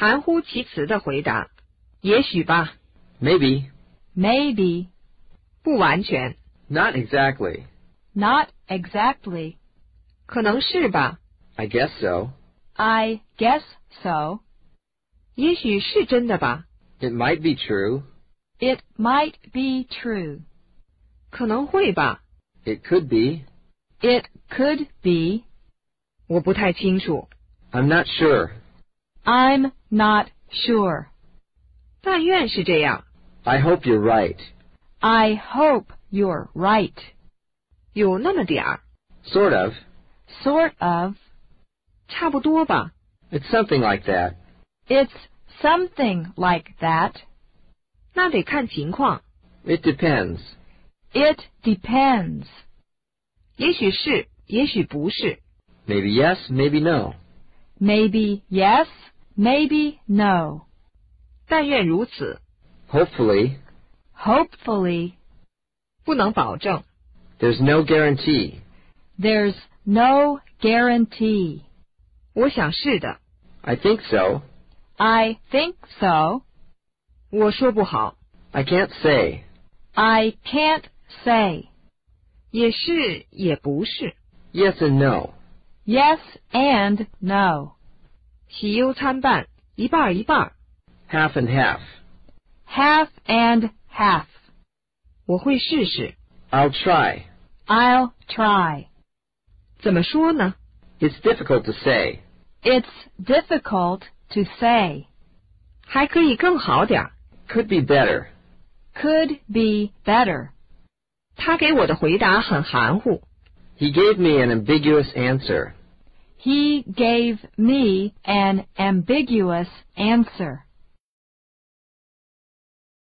含糊其辞的回答。也许吧， Maybe. maybe, 不完全， Not exactly. not exactly, 可能是吧， I guess so. I guess so, 也许是真的吧， It might be true. it might be true, 可能会吧， It could be. it could be, 我不太清楚。 I'm not sure. ” I'm not sure. 但愿是这样， I hope you're right. I hope you're right. 有那么点儿， Sort of. Sort of. 差不多吧。 It's something like that. It's something like that. 那得看情况， It depends. It depends. 也许是，也许不是。 Maybe yes, maybe no. Maybe yes, maybe no. 但愿如此， Hopefully. Hopefully, 不能保证。 There's no guarantee. there's no guarantee. 我想是的， I think so. I think so. 我说不好， I can't say. I can't say. 也是也不是。 Yes and no. Yes and no. 喜忧参半，一半儿一半儿。 Half and half. Half and half. 我会试试。 I'll try. I'll try. 怎么说呢？ It's difficult to say. It's difficult to say. 还可以更好点儿。 Could be better. Could be better. 他给我的回答很含糊。 He gave me an ambiguous answer. He gave me an ambiguous answer.